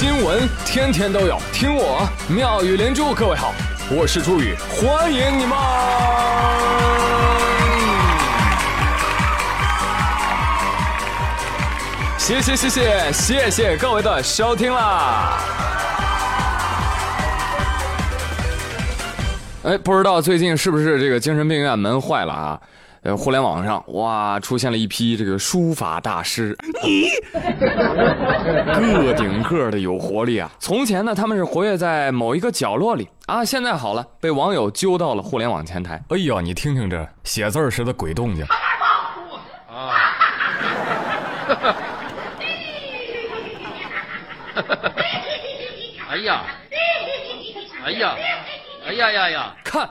新闻天天都有，听我妙语连珠。各位好，我是朱宇，欢迎你们！谢谢谢谢谢谢各位的收听啦！哎，不知道最近是不是这个精神病院门坏了啊？呃，互联网上哇，出现了一批这个书法大师，你个顶个的有活力啊！从前呢，他们是活跃在某一个角落里啊，现在好了，被网友揪到了互联网前台。哎呀，你听听这写字时的鬼动静啊！哎呀，哎呀，哎呀呀呀！看。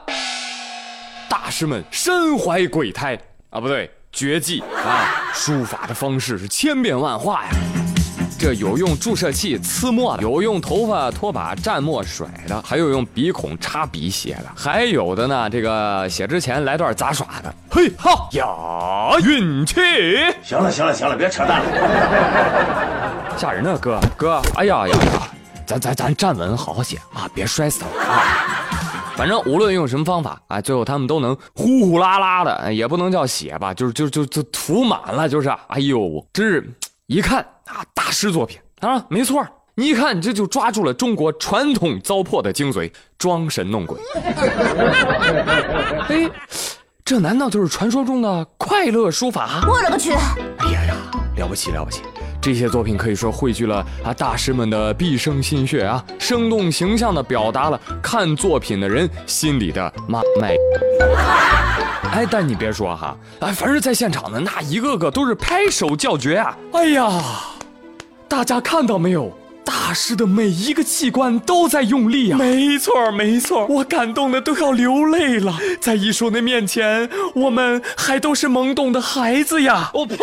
大师们身怀鬼胎啊，不对，绝技啊！书法的方式是千变万化呀。这有用注射器刺墨的，有用头发拖把蘸墨甩的，还有用鼻孔插笔写的，还有的呢，这个写之前来段杂耍的。嘿哈呀，运气！行了行了行了，别扯淡了，吓人呢，哥哥！哎呀呀呀，咱咱咱站稳，好好写啊，别摔死了啊！反正无论用什么方法，哎，最后他们都能呼呼啦啦的，也不能叫写吧，就是就就就涂满了，就是，哎呦，真是一看啊，大师作品啊，没错，你一看这就抓住了中国传统糟粕的精髓，装神弄鬼。哎，这难道就是传说中的快乐书法？我勒个去！哎呀呀，了不起了不起！这些作品可以说汇聚了啊大师们的毕生心血啊，生动形象地表达了看作品的人心里的妈卖。哎，但你别说哈，哎，凡是在现场的那一个个都是拍手叫绝啊！哎呀，大家看到没有？大师的每一个器官都在用力啊！没错，没错，我感动的都要流泪了。在艺术的面前，我们还都是懵懂的孩子呀！我呸！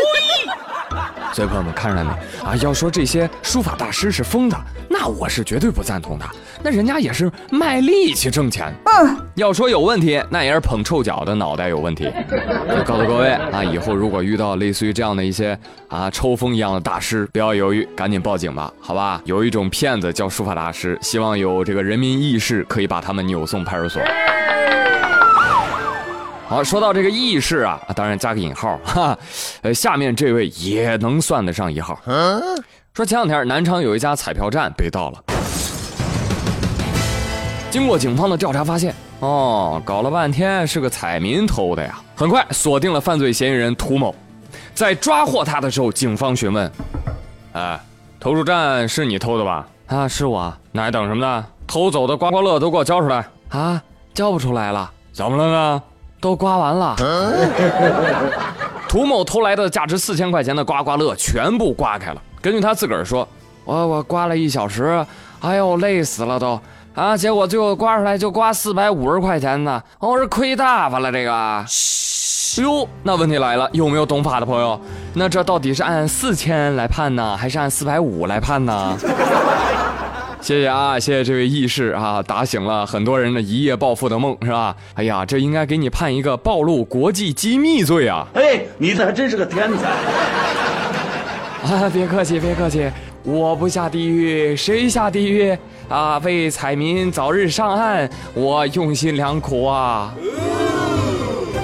所以朋友们看出来没啊？要说这些书法大师是疯的，那我是绝对不赞同的。那人家也是卖力气挣钱。嗯，要说有问题，那也是捧臭脚的脑袋有问题。就告诉各位啊，以后如果遇到类似于这样的一些啊抽风一样的大师，不要犹豫，赶紧报警吧，好吧？有一种骗子叫书法大师，希望有这个人民意识可以把他们扭送派出所。好，说到这个义士啊，当然加个引号 哈，呃，下面这位也能算得上一号。嗯说前两天南昌有一家彩票站被盗了，经过警方的调查发现，哦，搞了半天是个彩民偷的呀。很快锁定了犯罪嫌疑人涂某，在抓获他的时候，警方询问：“哎，投注站是你偷的吧？”“啊，是我。”“那还等什么呢？偷走的刮刮乐都给我交出来！”“啊，交不出来了。”“怎么了呢？”都刮完了，涂某偷来的价值四千块钱的刮刮乐全部刮开了。根据他自个儿说，我我刮了一小时，哎呦累死了都啊！结果最后刮出来就刮四百五十块钱呢，我是亏大发了这个。哟，那问题来了，有没有懂法的朋友？那这到底是按四千来判呢，还是按四百五来判呢？谢谢啊，谢谢这位义士啊，打醒了很多人的一夜暴富的梦，是吧？哎呀，这应该给你判一个暴露国际机密罪啊！哎，你这还真是个天才！啊，别客气，别客气，我不下地狱谁下地狱啊？为彩民早日上岸，我用心良苦啊！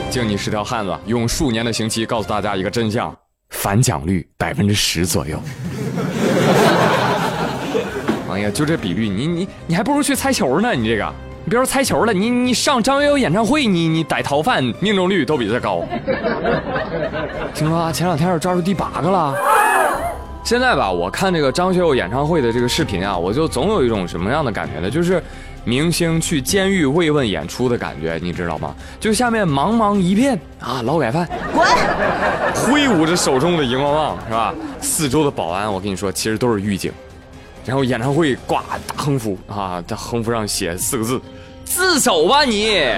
敬你是条汉子，用数年的刑期告诉大家一个真相：反奖率百分之十左右。哎呀，就这比率，你你你还不如去猜球呢！你这个，你别说猜球了，你你上张学友演唱会，你你逮逃犯命中率都比这高。听说啊，前两天又抓住第八个了。现在吧，我看这个张学友演唱会的这个视频啊，我就总有一种什么样的感觉呢？就是明星去监狱慰问演出的感觉，你知道吗？就下面茫茫一片啊，劳改犯，滚！挥舞着手中的荧光棒，是吧？四周的保安，我跟你说，其实都是狱警。然后演唱会挂大横幅啊，在横幅上写四个字：“自首吧你。”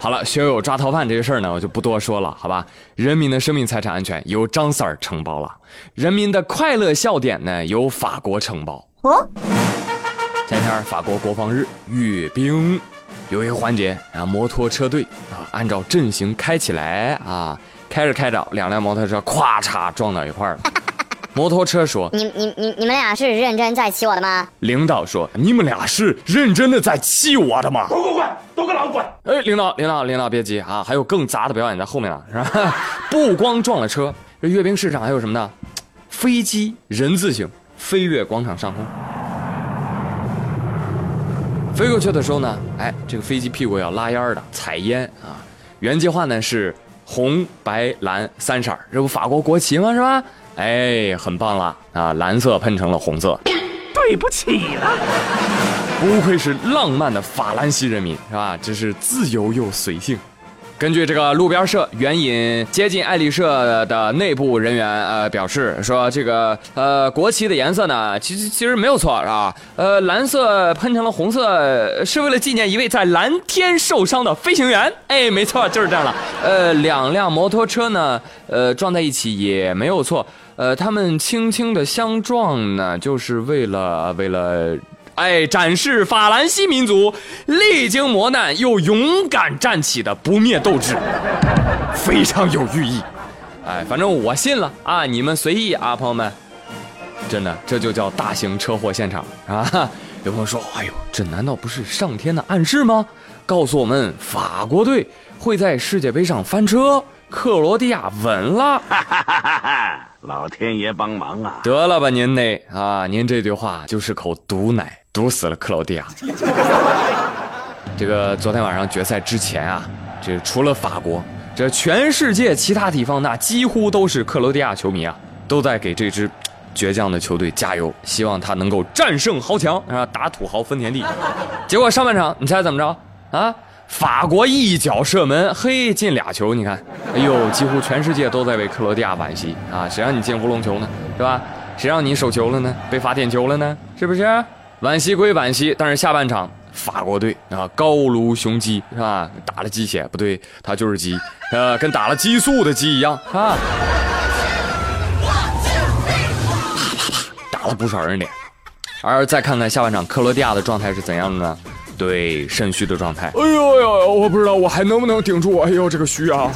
好了，学友抓逃犯这个事儿呢，我就不多说了，好吧？人民的生命财产安全由张三儿承包了，人民的快乐笑点呢由法国承包。哦，前天法国国防日阅兵，有一个环节啊，摩托车队啊，按照阵型开起来啊。开着开着，两辆摩托车咵嚓撞到一块儿了。摩托车说你你你你们俩是认真在骑我的吗？：“领导说，你们俩是认真的在气我的吗滚滚滚，都给老子滚！？”哎，领导，领导，领导别急啊，还有更杂的表演在后面呢，是吧？不光撞了车，这阅兵式上还有什么呢？飞机人字形飞越广场上空。飞过去的时候呢，哎，这个飞机屁股要拉烟的，采烟啊。原计划呢是红、白、蓝三色儿，这不法国国旗吗？是吧？哎，很棒了啊！蓝色喷成了红色，对不起了，不愧是浪漫的法兰西人民，是吧？真是自由又随性。根据这个路边社援引接近爱丽舍的内部人员呃表示说，这个呃国旗的颜色呢，其实其实没有错是吧？呃，蓝色喷成了红色，是为了纪念一位在蓝天受伤的飞行员。哎，没错，就是这样了。呃，两辆摩托车呢，呃撞在一起也没有错。呃，他们轻轻的相撞呢，就是为了为了。哎，展示法兰西民族历经磨难又勇敢站起的不灭斗志，非常有寓意。哎，反正我信了啊，你们随意啊，朋友们。真的，这就叫大型车祸现场啊！有朋友说：“哎呦，这难道不是上天的暗示吗？告诉我们法国队会在世界杯上翻车，克罗地亚稳了。”老天爷帮忙啊！得了吧，您那啊，您这句话就是口毒奶，毒死了克罗地亚。这个昨天晚上决赛之前啊，这除了法国，这全世界其他地方那几乎都是克罗地亚球迷啊，都在给这支倔强的球队加油，希望他能够战胜豪强，啊，打土豪分田地。结果上半场你猜怎么着啊？法国一脚射门，嘿，进俩球，你看，哎呦，几乎全世界都在为克罗地亚惋惜啊！谁让你进乌龙球呢，是吧？谁让你手球了呢？被罚点球了呢？是不是？惋惜归惋惜，但是下半场法国队啊，高卢雄鸡是吧？打了鸡血，不对，他就是鸡，呃，跟打了激素的鸡一样啊！啪啪啪，打了不少人脸。而再看看下半场克罗地亚的状态是怎样的呢？对，肾虚的状态。哎呦呦，我不知道我还能不能顶住。哎呦，这个虚啊！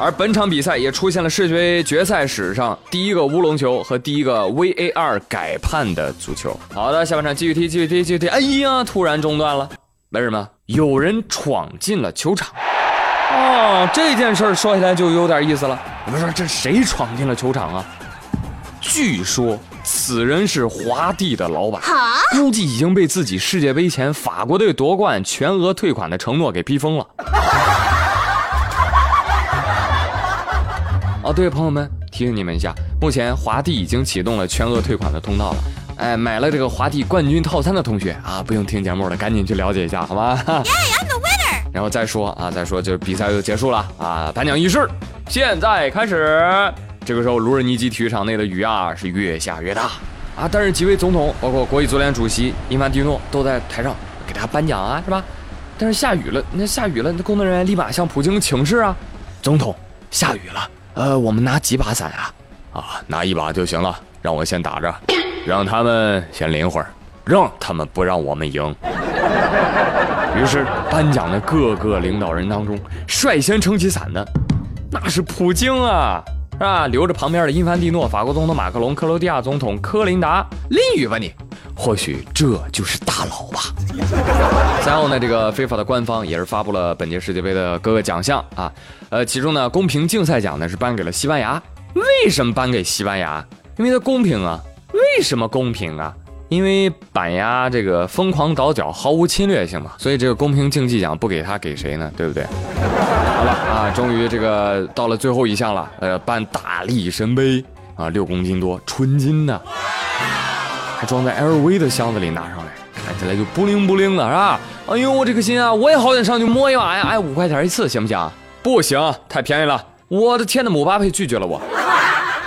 而本场比赛也出现了世界杯决赛史上第一个乌龙球和第一个 VAR 改判的足球。好的，下半场继续踢，继续踢，继续踢。哎呀，突然中断了，为什么？有人闯进了球场。哦，这件事儿说起来就有点意思了。我们说这谁闯进了球场啊？据说此人是华帝的老板，估计已经被自己世界杯前法国队夺冠全额退款的承诺给逼疯了。哦，对，朋友们，提醒你们一下，目前华帝已经启动了全额退款的通道了。哎，买了这个华帝冠军套餐的同学啊，不用听节目了，赶紧去了解一下，好吗？然后再说啊，再说就是比赛就结束了啊，颁奖仪式现在开始。这个时候，卢日尼基体育场内的雨啊是越下越大啊，但是几位总统，包括国际足联主席伊凡蒂诺都在台上给他颁奖啊，是吧？但是下雨了，那下雨了，那工作人员立马向普京请示啊，总统，下雨了，呃，我们拿几把伞啊？啊，拿一把就行了，让我先打着，让他们先淋会儿，让他们不让我们赢。于是颁奖的各个领导人当中，率先撑起伞的，那是普京啊。是吧？留着旁边的英凡蒂诺、法国总统马克龙、克罗地亚总统科林达淋雨吧你，或许这就是大佬吧。赛后呢，这个非法的官方也是发布了本届世界杯的各个奖项啊，呃，其中呢，公平竞赛奖呢是颁给了西班牙。为什么颁给西班牙？因为它公平啊。为什么公平啊？因为板鸭这个疯狂倒脚，毫无侵略性嘛，所以这个公平竞技奖不给他给谁呢？对不对？好了啊，终于这个到了最后一项了，呃，办大力神杯啊，六公斤多，纯金的，还装在 LV 的箱子里拿上来，看起来就不灵不灵的，是吧？哎呦，我这个心啊，我也好想上去摸一把呀！哎，五块钱一次，行不行？不行，太便宜了！我的天呐，姆巴佩拒绝了我。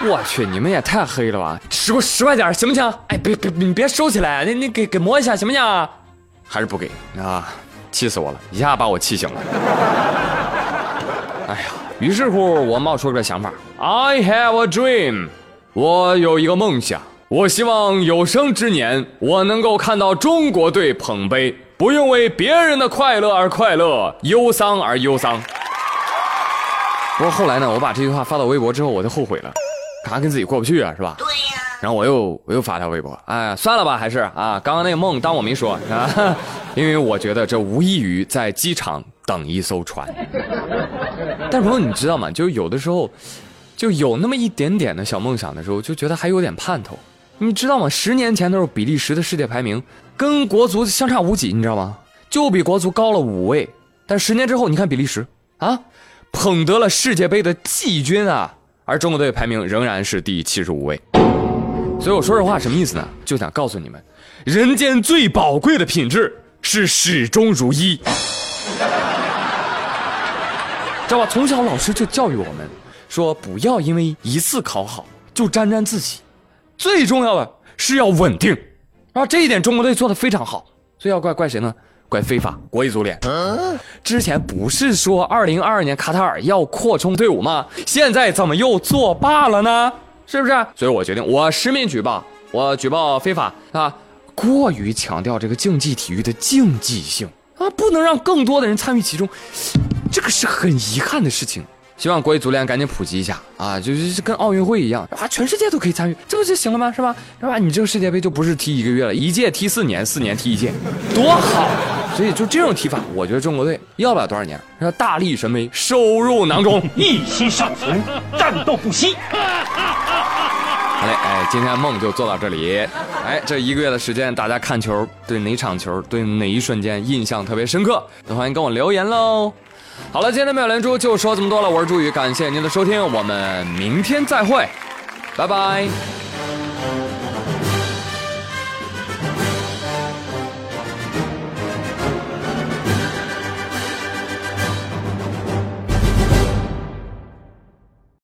我去，你们也太黑了吧！十块十块钱行不行？哎，别别你别收起来，你你给给摸一下行不行？还是不给啊？气死我了，一下把我气醒了。哎呀，于是乎我冒出了个想法，I have a dream，我有一个梦想，我希望有生之年我能够看到中国队捧杯，不用为别人的快乐而快乐，忧伤而忧伤。不过后来呢，我把这句话发到微博之后，我就后悔了，干啥跟自己过不去啊，是吧？对呀。然后我又我又发条微博，哎，算了吧，还是啊，刚刚那个梦当我没说啊，因为我觉得这无异于在机场等一艘船。但朋友你知道吗？就有的时候，就有那么一点点的小梦想的时候，就觉得还有点盼头。你知道吗？十年前的时候，比利时的世界排名跟国足相差无几，你知道吗？就比国足高了五位。但十年之后，你看比利时啊，捧得了世界杯的季军啊，而中国队排名仍然是第七十五位。所以我说实话，什么意思呢？就想告诉你们，人间最宝贵的品质是始终如一。知道吧？从小老师就教育我们，说不要因为一次考好就沾沾自喜，最重要的是要稳定。然后这一点中国队做的非常好，所以要怪怪谁呢？怪非法国际足联。之前不是说二零二二年卡塔尔要扩充队伍吗？现在怎么又作罢了呢？是不是？所以我决定，我实名举报，我举报非法啊，过于强调这个竞技体育的竞技性啊，不能让更多的人参与其中，这个是很遗憾的事情。希望国际足联赶紧普及一下啊，就是跟奥运会一样啊，全世界都可以参与，这不就行了吗？是吧？是吧？你这个世界杯就不是踢一个月了，一届踢四年，四年踢一届，多好！所以就这种踢法，我觉得中国队要不了多少年，要大力神杯收入囊中，一息尚存，战斗不息。好嘞，哎，今天梦就做到这里。哎，这一个月的时间，大家看球对哪场球、对哪一瞬间印象特别深刻？都欢迎跟我留言喽。好了，今天的妙连珠就说这么多了，我是朱宇，感谢您的收听，我们明天再会，拜拜。